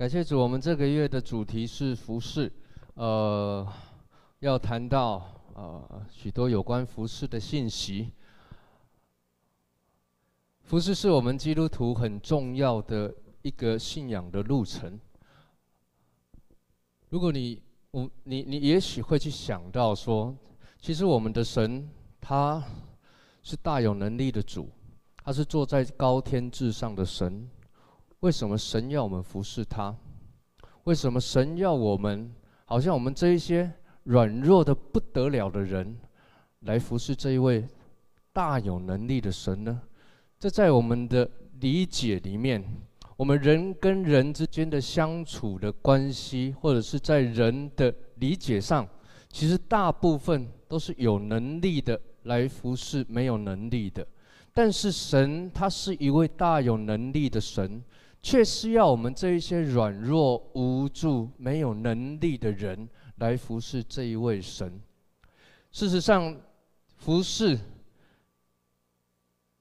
感谢主，我们这个月的主题是服饰，呃，要谈到呃许多有关服饰的信息。服饰是我们基督徒很重要的一个信仰的路程。如果你我你你也许会去想到说，其实我们的神他是大有能力的主，他是坐在高天至上的神。为什么神要我们服侍他？为什么神要我们，好像我们这一些软弱的不得了的人，来服侍这一位大有能力的神呢？这在我们的理解里面，我们人跟人之间的相处的关系，或者是在人的理解上，其实大部分都是有能力的来服侍没有能力的。但是神他是一位大有能力的神。却需要我们这一些软弱、无助、没有能力的人来服侍这一位神。事实上，服侍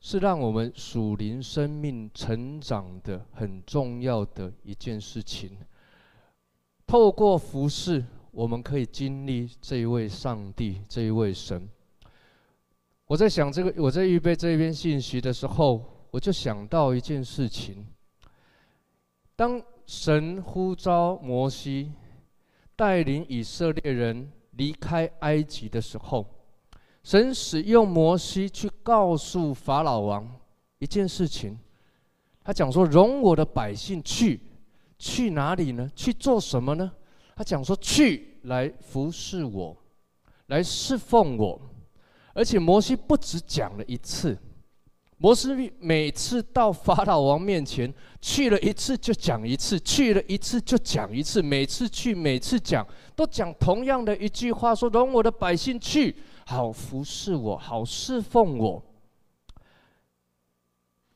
是让我们属灵生命成长的很重要的一件事情。透过服侍，我们可以经历这一位上帝、这一位神。我在想这个，我在预备这一篇信息的时候，我就想到一件事情。当神呼召摩西带领以色列人离开埃及的时候，神使用摩西去告诉法老王一件事情。他讲说：“容我的百姓去，去哪里呢？去做什么呢？”他讲说：“去来服侍我，来侍奉我。”而且摩西不只讲了一次。摩西每次到法老王面前去了一次就讲一次，去了一次就讲一次，每次去每次讲都讲同样的一句话，说：“容我的百姓去，好服侍我，好侍奉我。”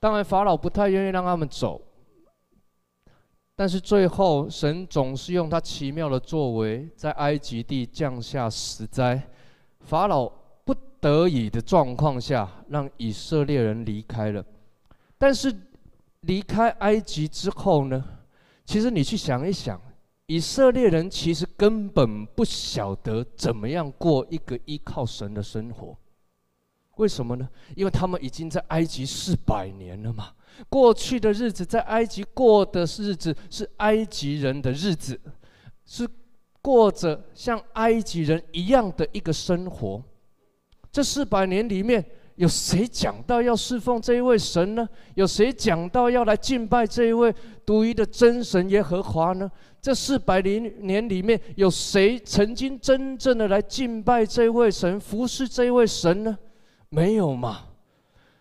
当然，法老不太愿意让他们走，但是最后神总是用他奇妙的作为，在埃及地降下死灾，法老。得以的状况下，让以色列人离开了。但是离开埃及之后呢？其实你去想一想，以色列人其实根本不晓得怎么样过一个依靠神的生活。为什么呢？因为他们已经在埃及四百年了嘛。过去的日子在埃及过的日子是埃及人的日子，是过着像埃及人一样的一个生活。这四百年里面，有谁讲到要侍奉这一位神呢？有谁讲到要来敬拜这一位独一的真神耶和华呢？这四百零年里面，有谁曾经真正的来敬拜这位神、服侍这位神呢？没有嘛。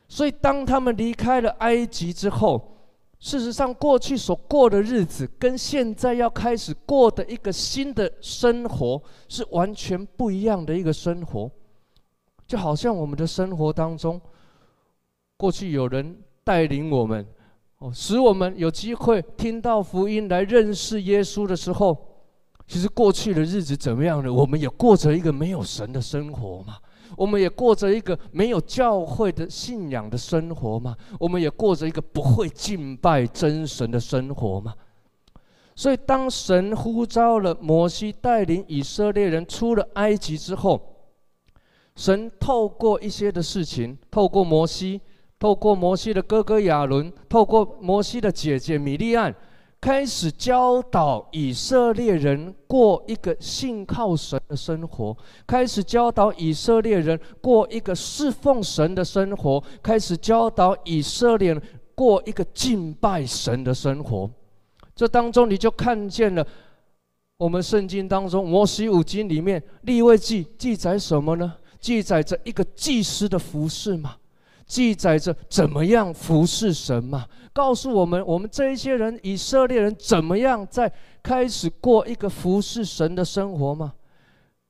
所以，当他们离开了埃及之后，事实上，过去所过的日子，跟现在要开始过的一个新的生活，是完全不一样的一个生活。就好像我们的生活当中，过去有人带领我们，哦，使我们有机会听到福音来认识耶稣的时候，其实过去的日子怎么样呢？我们也过着一个没有神的生活嘛，我们也过着一个没有教会的信仰的生活嘛，我们也过着一个不会敬拜真神的生活嘛。所以，当神呼召了摩西带领以色列人出了埃及之后，神透过一些的事情，透过摩西，透过摩西的哥哥亚伦，透过摩西的姐姐米利暗，开始教导以色列人过一个信靠神的生活，开始教导以色列人过一个侍奉神的生活，开始教导以色列人过一个敬拜神的生活。这当中，你就看见了我们圣经当中摩西五经里面利未记记载什么呢？记载着一个祭司的服饰吗？记载着怎么样服侍神吗？告诉我们，我们这一些人以色列人怎么样在开始过一个服侍神的生活吗？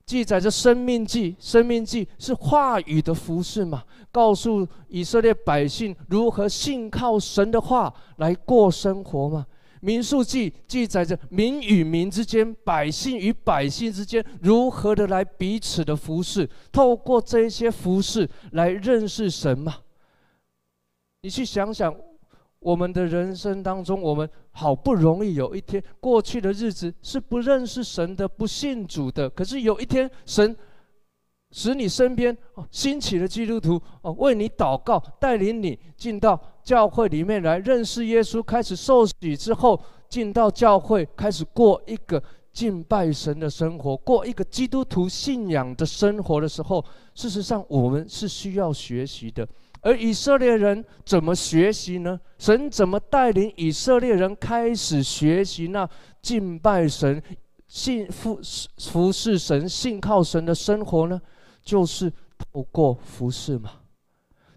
记载着生命记，生命记是话语的服侍吗？告诉以色列百姓如何信靠神的话来过生活吗？民数记记载着民与民之间、百姓与百姓之间如何的来彼此的服侍，透过这些服侍来认识神吗？你去想想，我们的人生当中，我们好不容易有一天，过去的日子是不认识神的、不信主的。可是有一天，神使你身边哦兴起的基督徒哦，为你祷告，带领你进到教会里面来认识耶稣，开始受洗之后，进到教会，开始过一个敬拜神的生活，过一个基督徒信仰的生活的时候，事实上我们是需要学习的。而以色列人怎么学习呢？神怎么带领以色列人开始学习那敬拜神、信服服侍神、信靠神的生活呢？就是透过服侍嘛，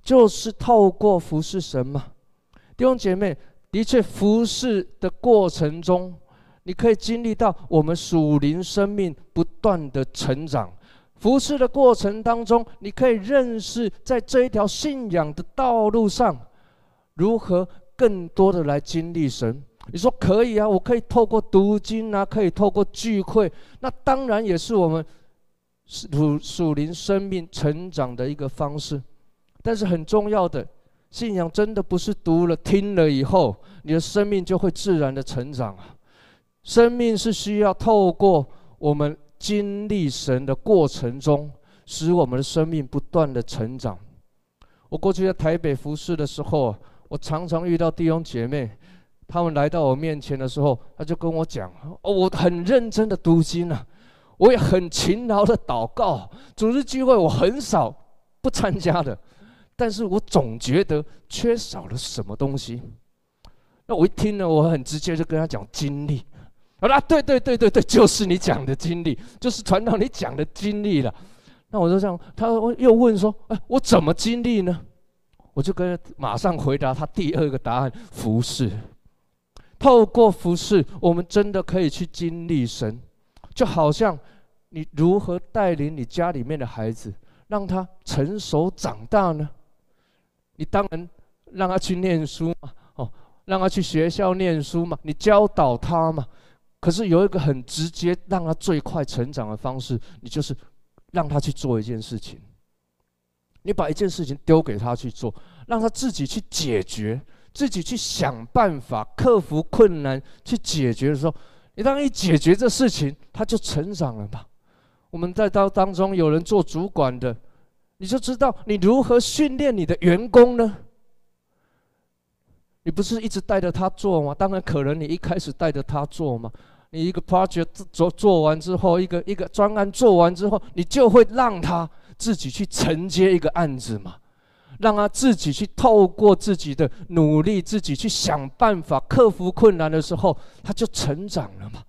就是透过服侍神嘛。弟兄姐妹，的确，服侍的过程中，你可以经历到我们属灵生命不断的成长。服侍的过程当中，你可以认识在这一条信仰的道路上，如何更多的来经历神。你说可以啊，我可以透过读经啊，可以透过聚会，那当然也是我们属属灵生命成长的一个方式。但是很重要的，信仰真的不是读了听了以后，你的生命就会自然的成长啊。生命是需要透过我们。经历神的过程中，使我们的生命不断的成长。我过去在台北服侍的时候，我常常遇到弟兄姐妹，他们来到我面前的时候，他就跟我讲：“哦，我很认真的读经啊，我也很勤劳的祷告，组织聚会我很少不参加的，但是我总觉得缺少了什么东西。”那我一听呢，我很直接就跟他讲经历。啊，对对对对对，就是你讲的经历，就是传道你讲的经历了。那我就这样，他又问说：“哎，我怎么经历呢？”我就跟马上回答他第二个答案：服侍。透过服侍，我们真的可以去经历神。就好像你如何带领你家里面的孩子，让他成熟长大呢？你当然让他去念书嘛，哦，让他去学校念书嘛，你教导他嘛。可是有一个很直接让他最快成长的方式，你就是让他去做一件事情。你把一件事情丢给他去做，让他自己去解决，自己去想办法克服困难去解决的时候，你当一解决这事情，他就成长了嘛。我们在当当中有人做主管的，你就知道你如何训练你的员工呢？你不是一直带着他做吗？当然，可能你一开始带着他做嘛。你一个 project 做做完之后，一个一个专案做完之后，你就会让他自己去承接一个案子嘛，让他自己去透过自己的努力，自己去想办法克服困难的时候，他就成长了嘛。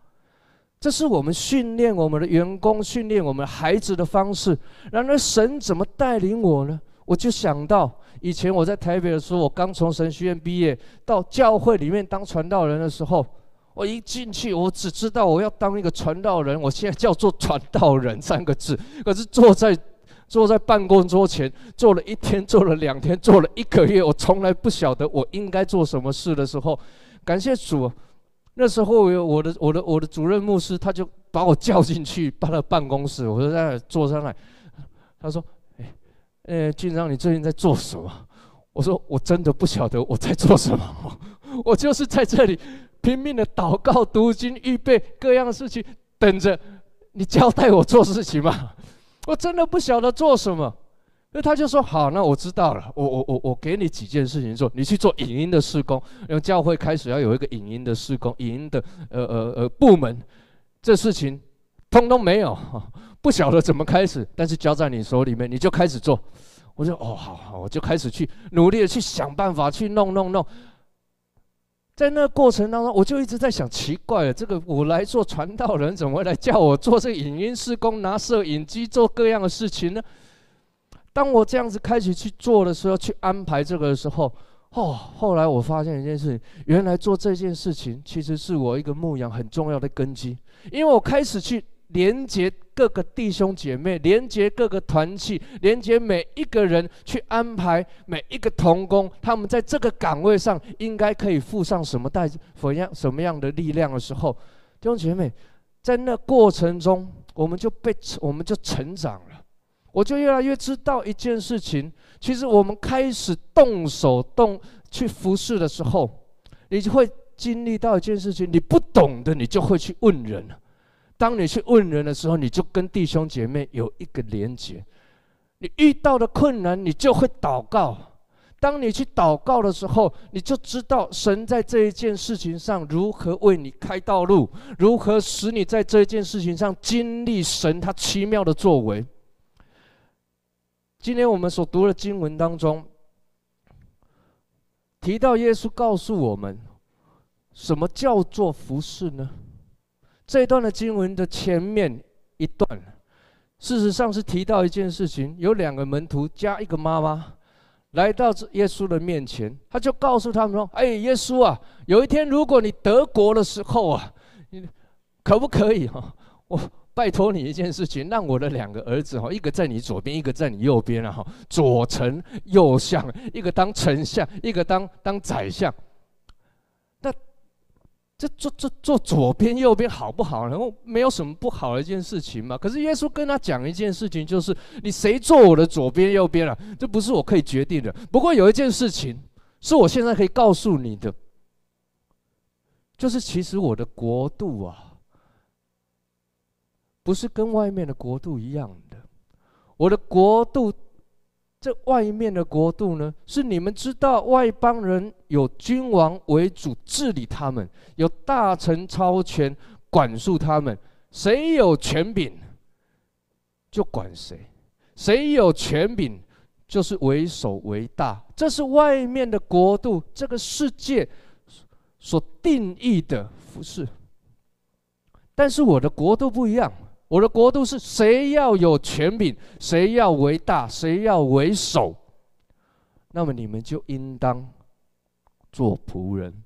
这是我们训练我们的员工、训练我们孩子的方式。然而，神怎么带领我呢？我就想到以前我在台北的时候，我刚从神学院毕业，到教会里面当传道人的时候。我一进去，我只知道我要当一个传道人。我现在叫做传道人三个字，可是坐在坐在办公桌前，坐了一天，坐了两天，坐了一个月，我从来不晓得我应该做什么事的时候，感谢主，那时候有我的我的我的主任牧师，他就把我叫进去，到了办公室，我就在那坐上来，他说：“哎，呃，俊章，你最近在做什么？”我说：“我真的不晓得我在做什么，我就是在这里。”拼命的祷告、读经、预备各样的事情，等着你交代我做事情嘛。我真的不晓得做什么，那他就说：“好，那我知道了。我我我我给你几件事情做，你去做影音的施工。因为教会开始要有一个影音的施工，影音的呃呃呃部门，这事情通通没有，不晓得怎么开始，但是交在你手里面，你就开始做。我就哦，好好，我就开始去努力的去想办法去弄弄弄。”在那过程当中，我就一直在想，奇怪了，这个我来做传道人，怎么会来叫我做这个影音施工，拿摄影机做各样的事情呢？当我这样子开始去做的时候，去安排这个的时候，哦，后来我发现一件事情，原来做这件事情其实是我一个牧羊很重要的根基，因为我开始去。连接各个弟兄姐妹，连接各个团契，连接每一个人，去安排每一个童工，他们在这个岗位上应该可以付上什么代，什么样什么样的力量的时候，弟兄姐妹，在那过程中，我们就被我们就成长了，我就越来越知道一件事情，其实我们开始动手动去服侍的时候，你就会经历到一件事情：你不懂的，你就会去问人。当你去问人的时候，你就跟弟兄姐妹有一个连结。你遇到的困难，你就会祷告。当你去祷告的时候，你就知道神在这一件事情上如何为你开道路，如何使你在这一件事情上经历神他奇妙的作为。今天我们所读的经文当中，提到耶稣告诉我们，什么叫做服侍呢？这一段的经文的前面一段，事实上是提到一件事情：有两个门徒加一个妈妈，来到耶稣的面前，他就告诉他们说：“哎，耶稣啊，有一天如果你得国的时候啊，你可不可以哈？我拜托你一件事情，让我的两个儿子哈，一个在你左边，一个在你右边啊哈，左丞右相，一个当丞相，一个当当宰相。”这坐坐坐左边右边好不好？然后没有什么不好的一件事情嘛。可是耶稣跟他讲一件事情，就是你谁坐我的左边右边啊？这不是我可以决定的。不过有一件事情是我现在可以告诉你的，就是其实我的国度啊，不是跟外面的国度一样的，我的国度。这外面的国度呢，是你们知道，外邦人有君王为主治理他们，有大臣超权管束他们。谁有权柄，就管谁；谁有权柄，就是为首为大。这是外面的国度，这个世界所定义的服饰。但是我的国度不一样。我的国度是谁要有权柄，谁要为大，谁要为首，那么你们就应当做仆人。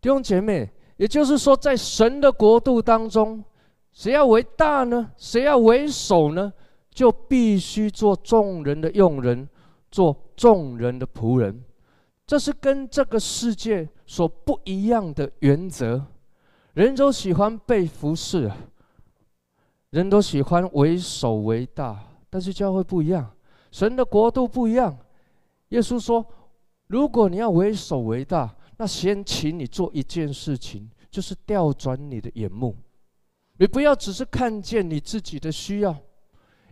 弟兄姐妹，也就是说，在神的国度当中，谁要为大呢？谁要为首呢？就必须做众人的用人，做众人的仆人。这是跟这个世界所不一样的原则。人都喜欢被服侍。人都喜欢为首为大，但是教会不一样，神的国度不一样。耶稣说：“如果你要为首为大，那先请你做一件事情，就是调转你的眼目。你不要只是看见你自己的需要，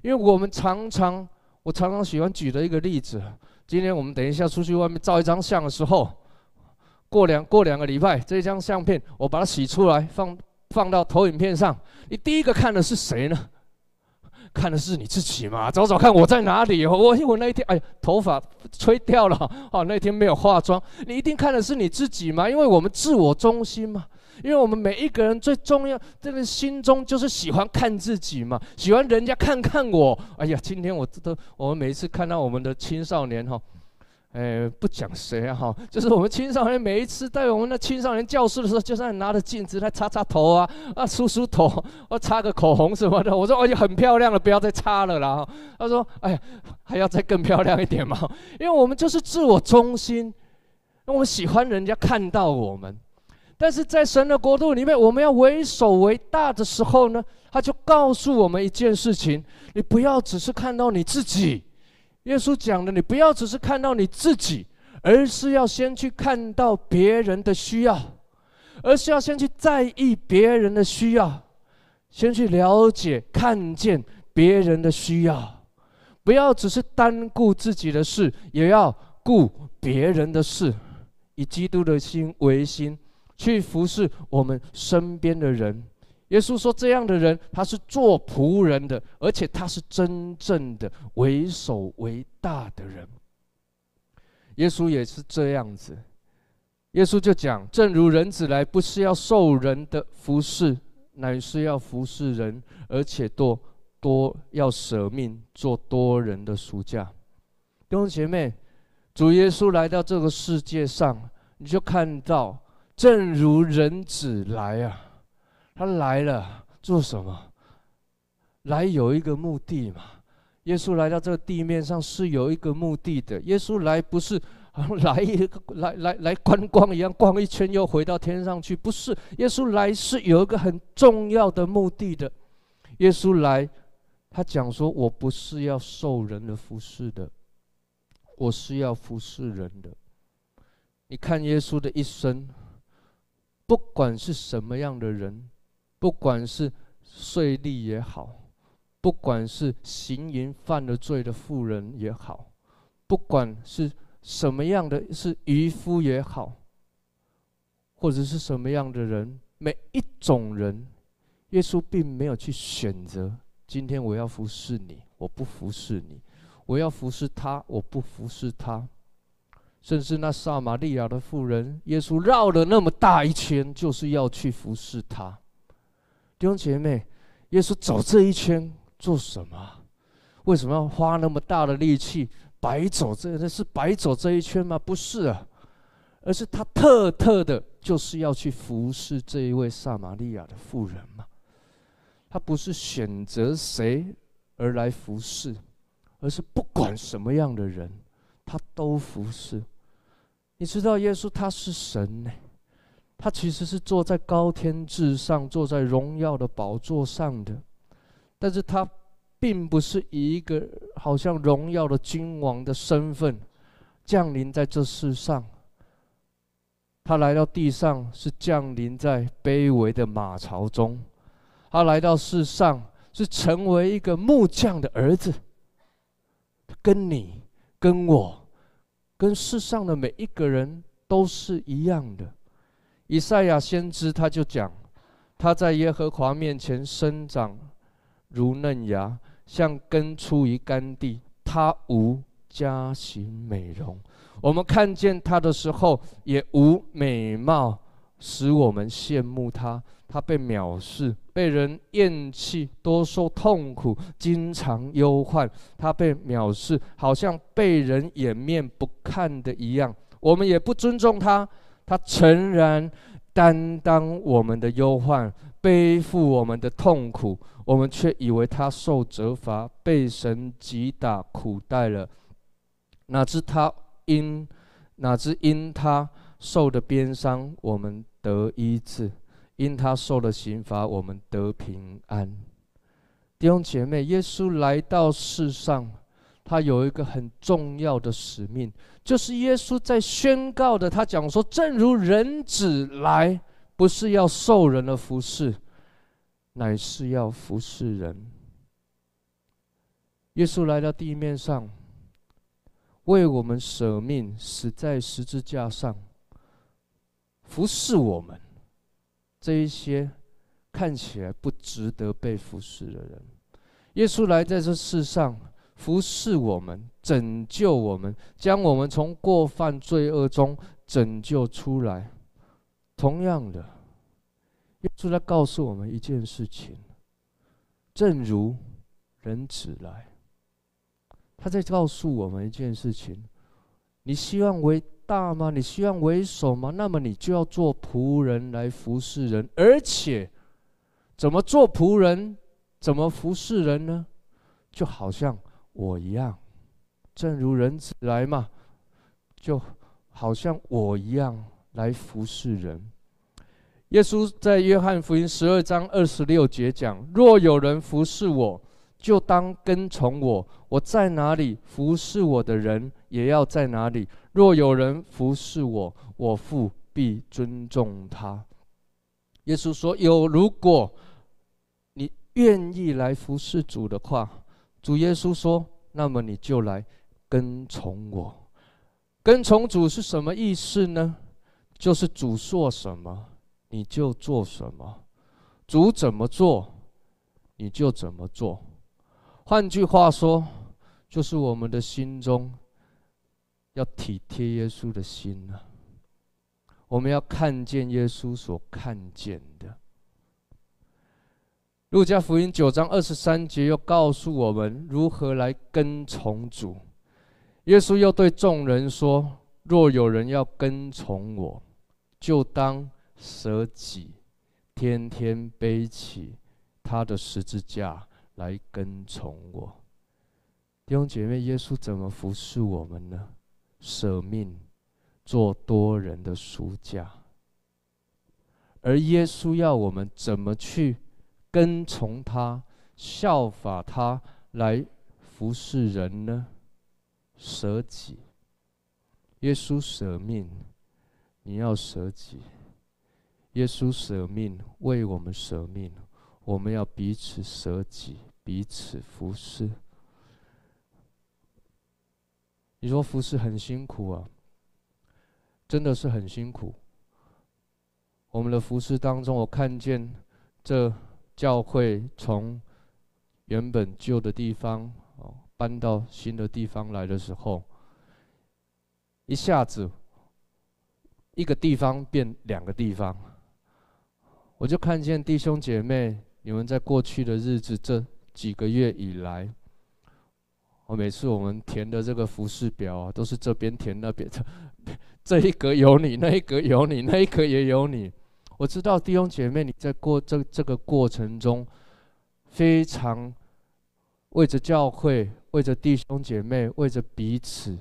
因为我们常常，我常常喜欢举的一个例子。今天我们等一下出去外面照一张相的时候，过两过两个礼拜，这张相片我把它洗出来放。”放到投影片上，你第一个看的是谁呢？看的是你自己嘛？找找看我在哪里？我我那一天哎，头发吹掉了哦，那天没有化妆。你一定看的是你自己嘛？因为我们自我中心嘛。因为我们每一个人最重要，这个心中就是喜欢看自己嘛，喜欢人家看看我。哎呀，今天我都我们每一次看到我们的青少年哈。哎，不讲谁啊哈，就是我们青少年每一次在我们的青少年教室的时候，就在拿着镜子来擦擦头啊，啊梳梳头，啊擦个口红什么的。我说哦，已经很漂亮了，不要再擦了啦。他说，哎呀，还要再更漂亮一点嘛，因为我们就是自我中心，我们喜欢人家看到我们。但是在神的国度里面，我们要为首为大的时候呢，他就告诉我们一件事情：你不要只是看到你自己。耶稣讲的，你不要只是看到你自己，而是要先去看到别人的需要，而是要先去在意别人的需要，先去了解、看见别人的需要，不要只是单顾自己的事，也要顾别人的事，以基督的心为心，去服侍我们身边的人。耶稣说：“这样的人，他是做仆人的，而且他是真正的为首为大的人。”耶稣也是这样子。耶稣就讲：“正如人子来，不是要受人的服侍，乃是要服侍人，而且多多要舍命，做多人的赎价。”弟兄姐妹，主耶稣来到这个世界上，你就看到，正如人子来啊。他来了做什么？来有一个目的嘛。耶稣来到这个地面上是有一个目的的。耶稣来不是 来一个来来来观光一样，逛一圈又回到天上去，不是。耶稣来是有一个很重要的目的的。耶稣来，他讲说：“我不是要受人的服侍的，我是要服侍人的。你看耶稣的一生，不管是什么样的人，不管是税吏也好，不管是行淫犯了罪的妇人也好，不管是什么样的，是渔夫也好，或者是什么样的人，每一种人，耶稣并没有去选择。今天我要服侍你，我不服侍你；我要服侍他，我不服侍他。甚至那撒玛利亚的妇人，耶稣绕了那么大一圈，就是要去服侍他。弟兄姐妹，耶稣走这一圈做什么？为什么要花那么大的力气白走这？那是白走这一圈吗？不是啊，而是他特特的，就是要去服侍这一位撒玛利亚的妇人嘛。他不是选择谁而来服侍，而是不管什么样的人，他都服侍。你知道耶稣他是神呢，他其实是坐在高天之上，坐在荣耀的宝座上的，但是他并不是以一个好像荣耀的君王的身份降临在这世上，他来到地上是降临在卑微的马槽中，他来到世上是成为一个木匠的儿子，跟你跟我。跟世上的每一个人都是一样的。以赛亚先知他就讲，他在耶和华面前生长如嫩芽，像根出于干地。他无佳形美容，我们看见他的时候也无美貌，使我们羡慕他。他被藐视，被人厌弃，多受痛苦，经常忧患。他被藐视，好像被人掩面不看的一样。我们也不尊重他。他诚然担当我们的忧患，背负我们的痛苦，我们却以为他受责罚，被神击打苦待了。哪知他因哪知因他受的鞭伤，我们得医治。因他受的刑罚，我们得平安。弟兄姐妹，耶稣来到世上，他有一个很重要的使命，就是耶稣在宣告的。他讲说：“正如人子来，不是要受人的服侍，乃是要服侍人。”耶稣来到地面上，为我们舍命，死在十字架上，服侍我们。这一些看起来不值得被服侍的人，耶稣来在这世上服侍我们，拯救我们，将我们从过犯罪恶中拯救出来。同样的，耶稣在告诉我们一件事情：正如人子来，他在告诉我们一件事情。你希望为大吗？你希望为首吗？那么你就要做仆人来服侍人，而且怎么做仆人，怎么服侍人呢？就好像我一样，正如人子来嘛，就好像我一样来服侍人。耶稣在约翰福音十二章二十六节讲：若有人服侍我，就当跟从我，我在哪里，服侍我的人也要在哪里。若有人服侍我，我父必尊重他。耶稣说：“有，如果你愿意来服侍主的话，主耶稣说，那么你就来跟从我。跟从主是什么意思呢？就是主说什么，你就做什么；主怎么做，你就怎么做。”换句话说，就是我们的心中要体贴耶稣的心啊。我们要看见耶稣所看见的。路加福音九章二十三节又告诉我们如何来跟从主。耶稣又对众人说：“若有人要跟从我，就当舍己，天天背起他的十字架。”来跟从我，弟兄姐妹，耶稣怎么服侍我们呢？舍命，做多人的赎价。而耶稣要我们怎么去跟从他、效法他来服侍人呢？舍己。耶稣舍命，你要舍己。耶稣舍命，为我们舍命，我们要彼此舍己，彼此服侍。你说服侍很辛苦啊，真的是很辛苦。我们的服侍当中，我看见这教会从原本旧的地方哦搬到新的地方来的时候，一下子一个地方变两个地方。我就看见弟兄姐妹，你们在过去的日子这几个月以来，我每次我们填的这个服事表啊，都是这边填那边的，这一格有你，那一格有你，那一格也有你。我知道弟兄姐妹你在过这这个过程中，非常为着教会，为着弟兄姐妹，为着彼此，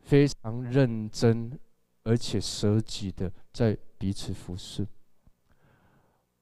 非常认真而且舍己的在彼此服侍。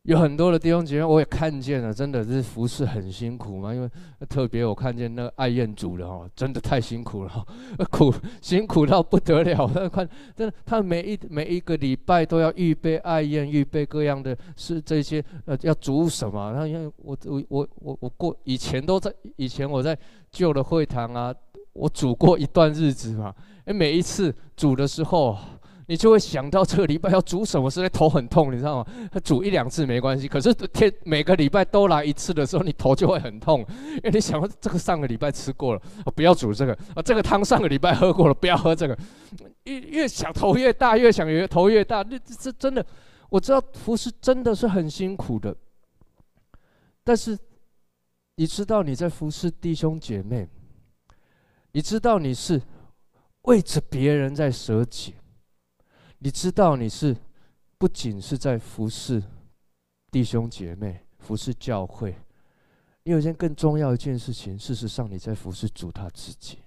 有很多的弟兄姐妹，我也看见了，真的是服侍很辛苦嘛。因为特别我看见那个爱宴组的哦，真的太辛苦了，苦辛苦到不得了。看，真的，他每一每一个礼拜都要预备爱宴，预备各样的是这些呃要煮什么。然后因为我我我我我过以前都在以前我在旧的会堂啊，我煮过一段日子嘛。哎，每一次煮的时候。你就会想到这个礼拜要煮什么，实在头很痛，你知道吗？他煮一两次没关系，可是天每个礼拜都来一次的时候，你头就会很痛，因为你想这个上个礼拜吃过了，不要煮这个啊，这个汤上个礼拜喝过了，不要喝这个。越越想头越大，越想越头越大。那这真的，我知道服侍真的是很辛苦的，但是你知道你在服侍弟兄姐妹，你知道你是为着别人在舍己。你知道你是不仅是在服侍弟兄姐妹、服侍教会，你有一件更重要的一件事情。事实上，你在服侍主他自己。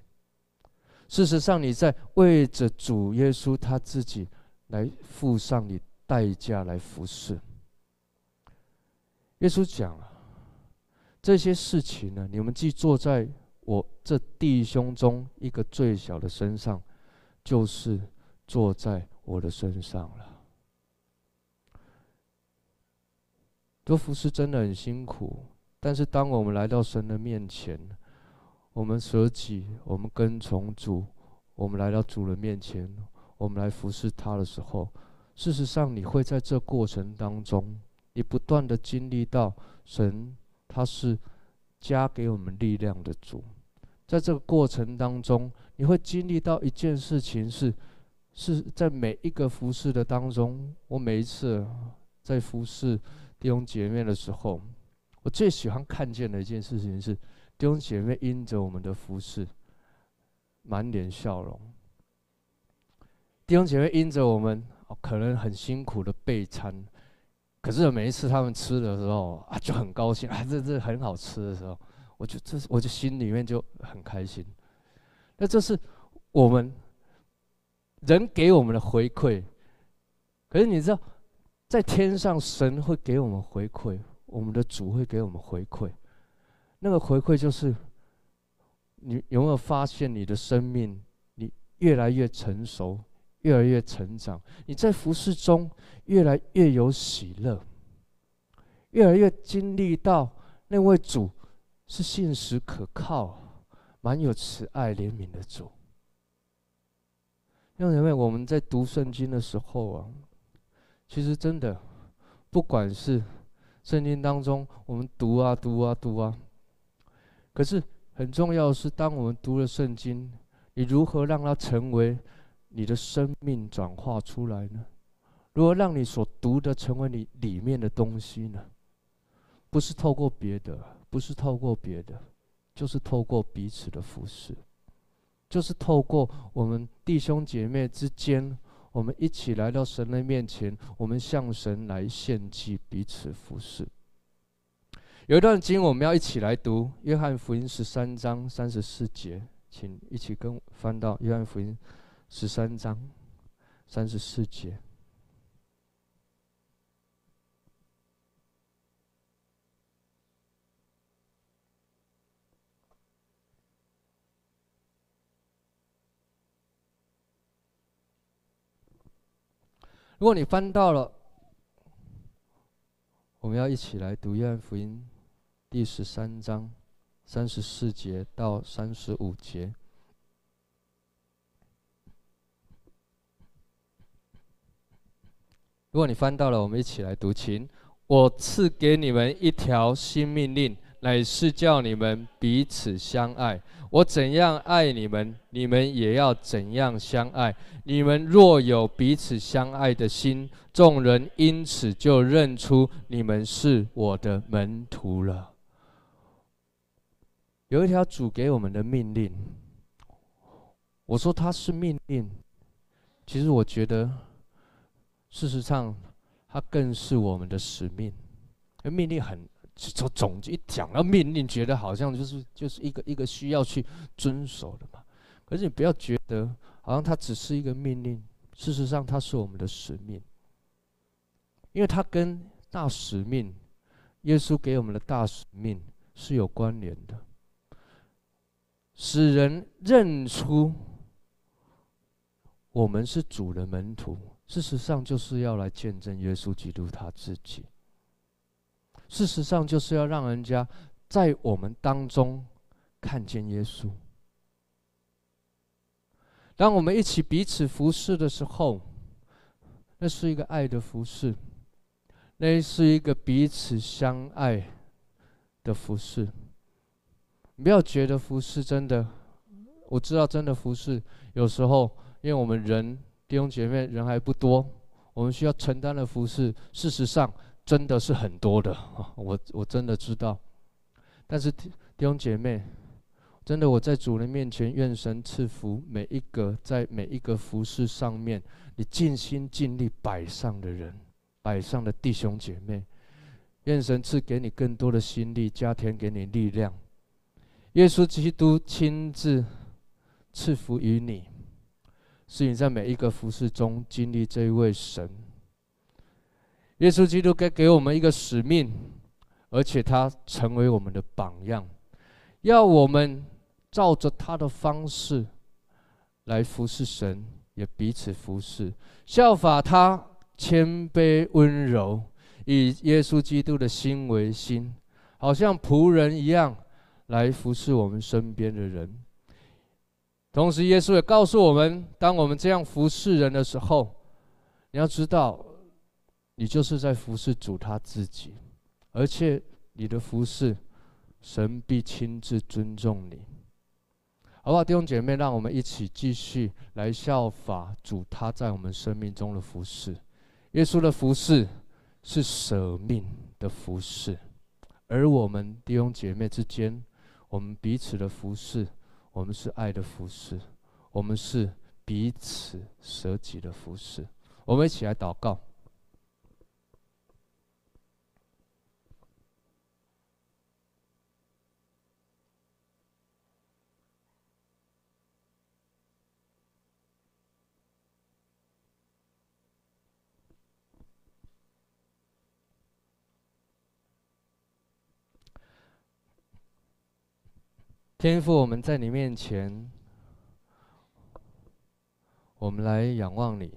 事实上，你在为着主耶稣他自己来付上你代价来服侍。耶稣讲了这些事情呢，你们既坐在我这弟兄中一个最小的身上，就是坐在。我的身上了。做服事真的很辛苦，但是当我们来到神的面前，我们舍己，我们跟从主，我们来到主人面前，我们来服侍他的时候，事实上你会在这过程当中，你不断的经历到神他是加给我们力量的主，在这个过程当中，你会经历到一件事情是。是在每一个服侍的当中，我每一次在服侍弟兄姐妹的时候，我最喜欢看见的一件事情是弟兄姐妹因着我们的服侍，满脸笑容。弟兄姐妹因着我们可能很辛苦的备餐，可是每一次他们吃的时候啊，就很高兴啊，这这很好吃的时候，我就这我就心里面就很开心。那这是我们。人给我们的回馈，可是你知道，在天上神会给我们回馈，我们的主会给我们回馈。那个回馈就是，你有没有发现你的生命，你越来越成熟，越来越成长？你在服侍中越来越有喜乐，越来越经历到那位主是信实可靠、蛮有慈爱怜悯的主。因为我们在读圣经的时候啊，其实真的，不管是圣经当中我们读啊读啊读啊，可是很重要的是，当我们读了圣经，你如何让它成为你的生命转化出来呢？如何让你所读的成为你里面的东西呢？不是透过别的，不是透过别的，就是透过彼此的服侍。就是透过我们弟兄姐妹之间，我们一起来到神的面前，我们向神来献祭，彼此服侍。有一段经我们要一起来读《约翰福音》十三章三十四节，请一起跟翻到《约翰福音》十三章三十四节。如果你翻到了，我们要一起来读约翰福音第十三章三十四节到三十五节。如果你翻到了，我们一起来读经。我赐给你们一条新命令，乃是叫你们彼此相爱。我怎样爱你们，你们也要怎样相爱。你们若有彼此相爱的心，众人因此就认出你们是我的门徒了。有一条主给我们的命令，我说它是命令，其实我觉得。事实上，它更是我们的使命。命令很，从总结一讲到命令，觉得好像就是就是一个一个需要去遵守的嘛。可是你不要觉得好像它只是一个命令，事实上它是我们的使命，因为它跟大使命，耶稣给我们的大使命是有关联的，使人认出我们是主的门徒。事实上，就是要来见证耶稣基督他自己。事实上，就是要让人家在我们当中看见耶稣。当我们一起彼此服侍的时候，那是一个爱的服侍，那是一个彼此相爱的服侍。不要觉得服侍真的，我知道真的服侍，有时候因为我们人。弟兄姐妹，人还不多，我们需要承担的服侍，事实上真的是很多的。我我真的知道，但是弟兄姐妹，真的我在主人面前，愿神赐福每一个在每一个服事上面，你尽心尽力摆上的人，摆上的弟兄姐妹，愿神赐给你更多的心力，加添给你力量。耶稣基督亲自赐福于你。是你在每一个服事中经历这一位神，耶稣基督该给我们一个使命，而且他成为我们的榜样，要我们照着他的方式来服侍神，也彼此服侍，效法他谦卑温柔，以耶稣基督的心为心，好像仆人一样来服侍我们身边的人。同时，耶稣也告诉我们：当我们这样服侍人的时候，你要知道，你就是在服侍主他自己，而且你的服侍，神必亲自尊重你。好不好，弟兄姐妹？让我们一起继续来效法主他在我们生命中的服侍。耶稣的服侍是舍命的服侍，而我们弟兄姐妹之间，我们彼此的服侍。我们是爱的服侍，我们是彼此舍己的服侍。我们一起来祷告。天父，我们在你面前，我们来仰望你。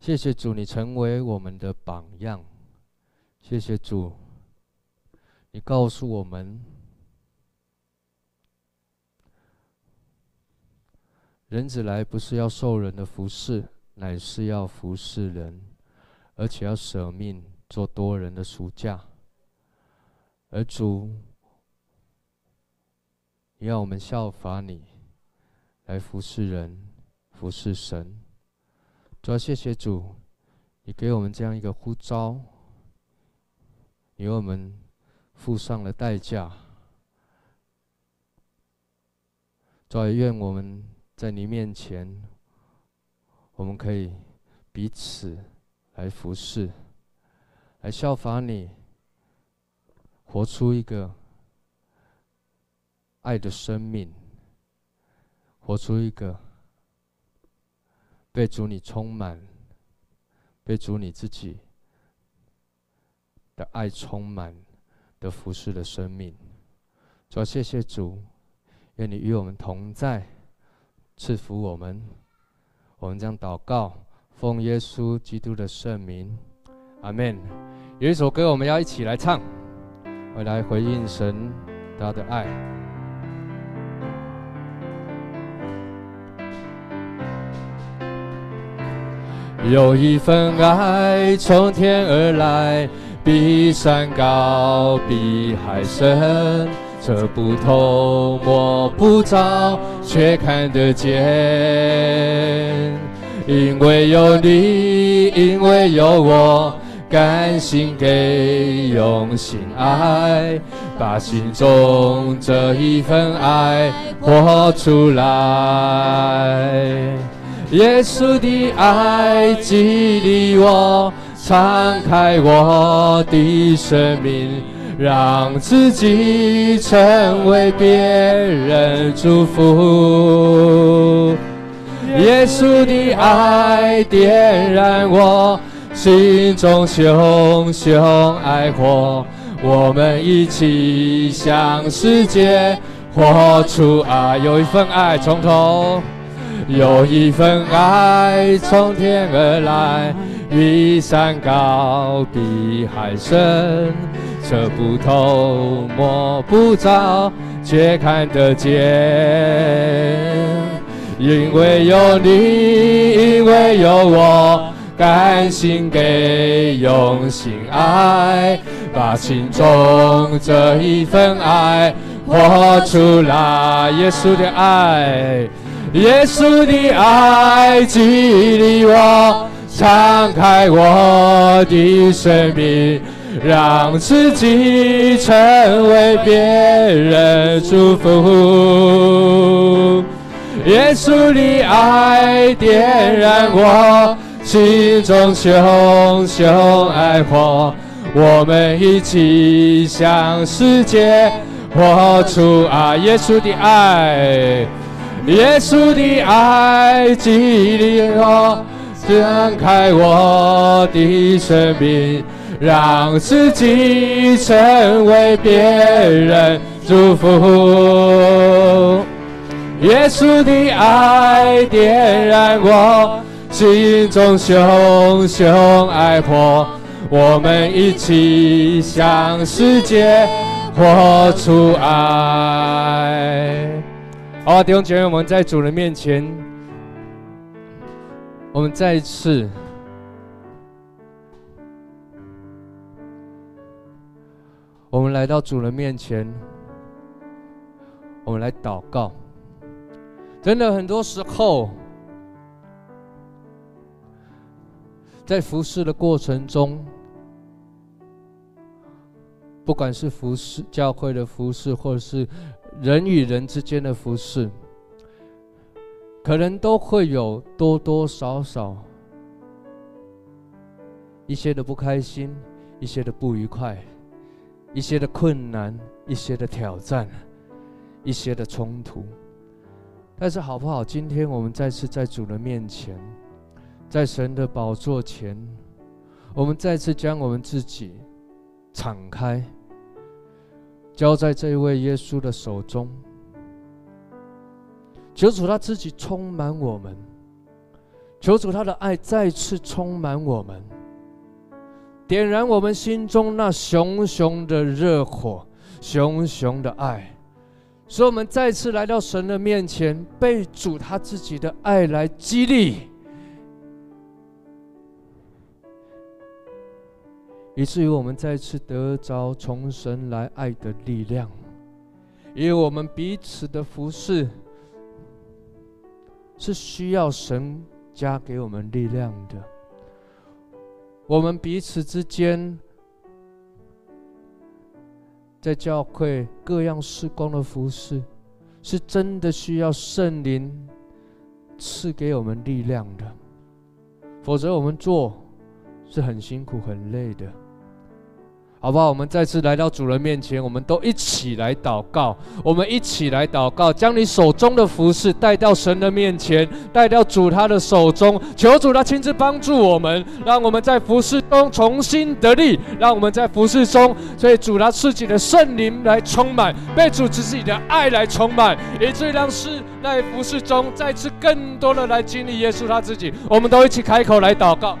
谢谢主，你成为我们的榜样。谢谢主，你告诉我们，人子来不是要受人的服侍，乃是要服侍人，而且要舍命做多人的赎价。而主，你要我们效法你，来服侍人，服侍神。主要谢谢主，你给我们这样一个呼召，你为我们付上了代价。主要愿我们在你面前，我们可以彼此来服侍，来效法你。活出一个爱的生命，活出一个被主你充满、被主你自己的爱充满的服侍的生命。主谢谢主，愿你与我们同在，赐福我们。我们将祷告，奉耶稣基督的圣名，阿门。有一首歌我们要一起来唱，我来回应神他的爱。有一份爱从天而来，比山高，比海深，测不透，摸不着，却看得见。因为有你，因为有我，甘心给，用心爱，把心中这一份爱活出来。耶稣的爱激励我，敞开我的生命，让自己成为别人祝福。耶稣的爱点燃我心中熊熊爱火，我们一起向世界活出爱，有一份爱从头。有一份爱从天而来，比山高，比海深，测不透，摸不着，却看得见。因为有你，因为有我，甘心给，用心爱，把心中这一份爱活出来。耶稣的爱。耶稣的爱激励我，敞开我的生命，让自己成为别人祝福。耶稣的爱点燃我心中熊熊爱火，我们一起向世界活出啊。耶稣的爱。耶稣的爱激励我，展开我的生命，让自己成为别人祝福。耶稣的爱点燃我心中熊熊爱火，我们一起向世界活出爱。好，弟兄姐妹，我们在主人面前，我们再一次，我们来到主人面前，我们来祷告。真的，很多时候，在服侍的过程中，不管是服侍教会的服侍，或者是人与人之间的服侍，可能都会有多多少少一些的不开心，一些的不愉快，一些的困难，一些的挑战，一些的冲突。但是好不好？今天我们再次在主的面前，在神的宝座前，我们再次将我们自己敞开。交在这一位耶稣的手中，求主他自己充满我们，求主他的爱再次充满我们，点燃我们心中那熊熊的热火，熊熊的爱，使我们再次来到神的面前，被主他自己的爱来激励。以至于我们再次得着从神来爱的力量，因为我们彼此的服侍是需要神加给我们力量的。我们彼此之间在教会各样事工的服侍，是真的需要圣灵赐给我们力量的，否则我们做是很辛苦、很累的。好不好？我们再次来到主人面前，我们都一起来祷告。我们一起来祷告，将你手中的服饰带到神的面前，带到主他的手中，求主他亲自帮助我们，让我们在服饰中重新得力，让我们在服饰中，所以主他自己的圣灵来充满，被主自己的爱来充满，以至于让是在服饰中再次更多的来经历耶稣他自己。我们都一起开口来祷告。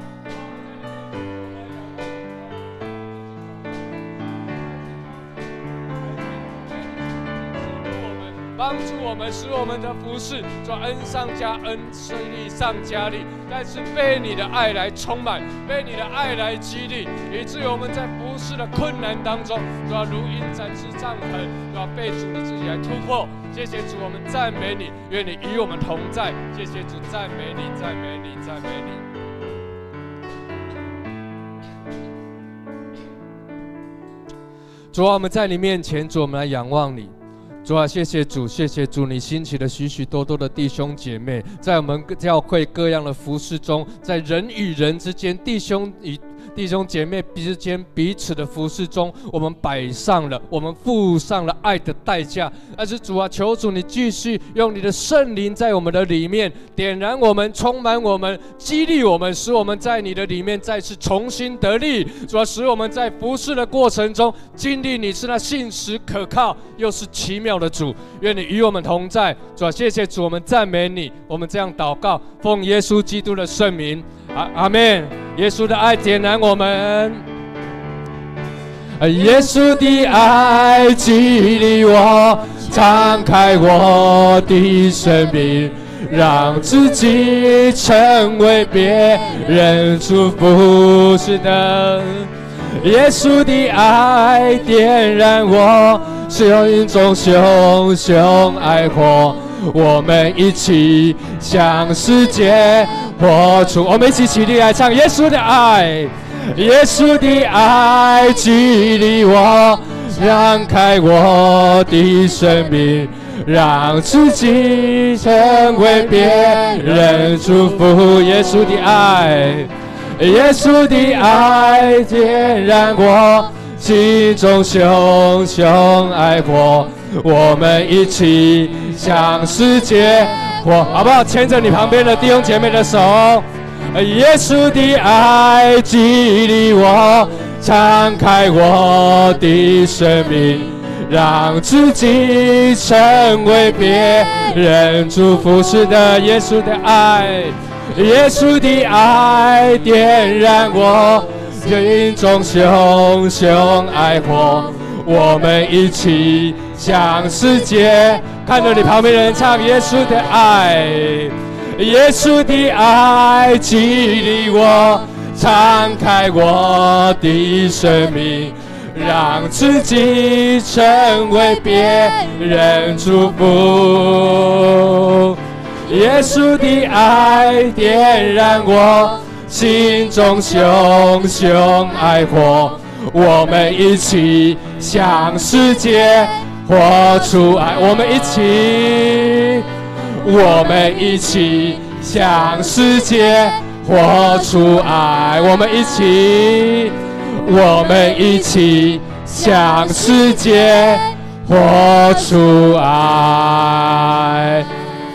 帮助我们，使我们的服饰，做恩上加恩，力上加力，再次被你的爱来充满，被你的爱来激励，以至于我们在服饰的困难当中，都要如鹰展翅上腾，都要被主的自己来突破。谢谢主，我们赞美你，愿你与我们同在。谢谢主，赞美你，赞美你，赞美你。主啊，我们在你面前，主，我们来仰望你。主啊，谢谢主，谢谢主，你兴起的许许多多的弟兄姐妹，在我们教会各样的服饰中，在人与人之间，弟兄与。弟兄姐妹之间彼此的服侍中，我们摆上了，我们付上了爱的代价。但是主啊，求主你继续用你的圣灵在我们的里面点燃我们，充满我们，激励我们，使我们在你的里面再次重新得力。主啊，使我们在服侍的过程中经历你是那信实可靠又是奇妙的主。愿你与我们同在。主啊，谢谢主，我们赞美你。我们这样祷告，奉耶稣基督的圣名。阿阿门，耶稣的爱点燃我们，耶稣的爱激励我，敞开我的生命，让自己成为别人祝福的灯。耶稣的爱点燃我，是用一种熊熊爱火，我们一起向世界。活出，我们一起起立来唱耶稣的爱，耶稣的爱激励我，让开我的生命，让自己成为别人祝福。耶稣的爱，耶稣的爱点燃我心中熊熊爱火，我们一起向世界。火好不好？牵着你旁边的弟兄姐妹的手，耶稣的爱激励我，敞开我的生命，让自己成为别人祝福。是的，耶稣的爱，耶稣的爱点燃我心中熊熊爱火，我们一起向世界。看着你旁边人唱耶稣的爱，耶稣的爱激励我，敞开我的生命，让自己成为别人祝福。耶稣的爱点燃我心中熊熊爱火，我们一起向世界。活出爱，我们一起，我们一起向世界活出爱。我们一起，我们一起向世界活出爱。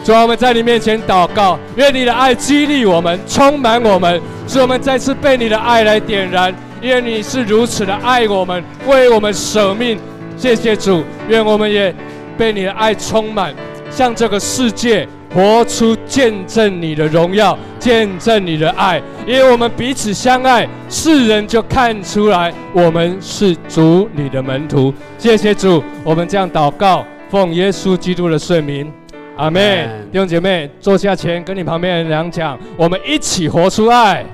主啊，我们在你面前祷告，愿你的爱激励我们，充满我们，使我们再次被你的爱来点燃。愿你是如此的爱我们，为我们舍命。谢谢主，愿我们也被你的爱充满，向这个世界活出见证你的荣耀，见证你的爱。因为我们彼此相爱，世人就看出来我们是主你的门徒。谢谢主，我们这样祷告，奉耶稣基督的圣名，阿妹。弟兄姐妹，坐下前跟你旁边的人讲，我们一起活出爱。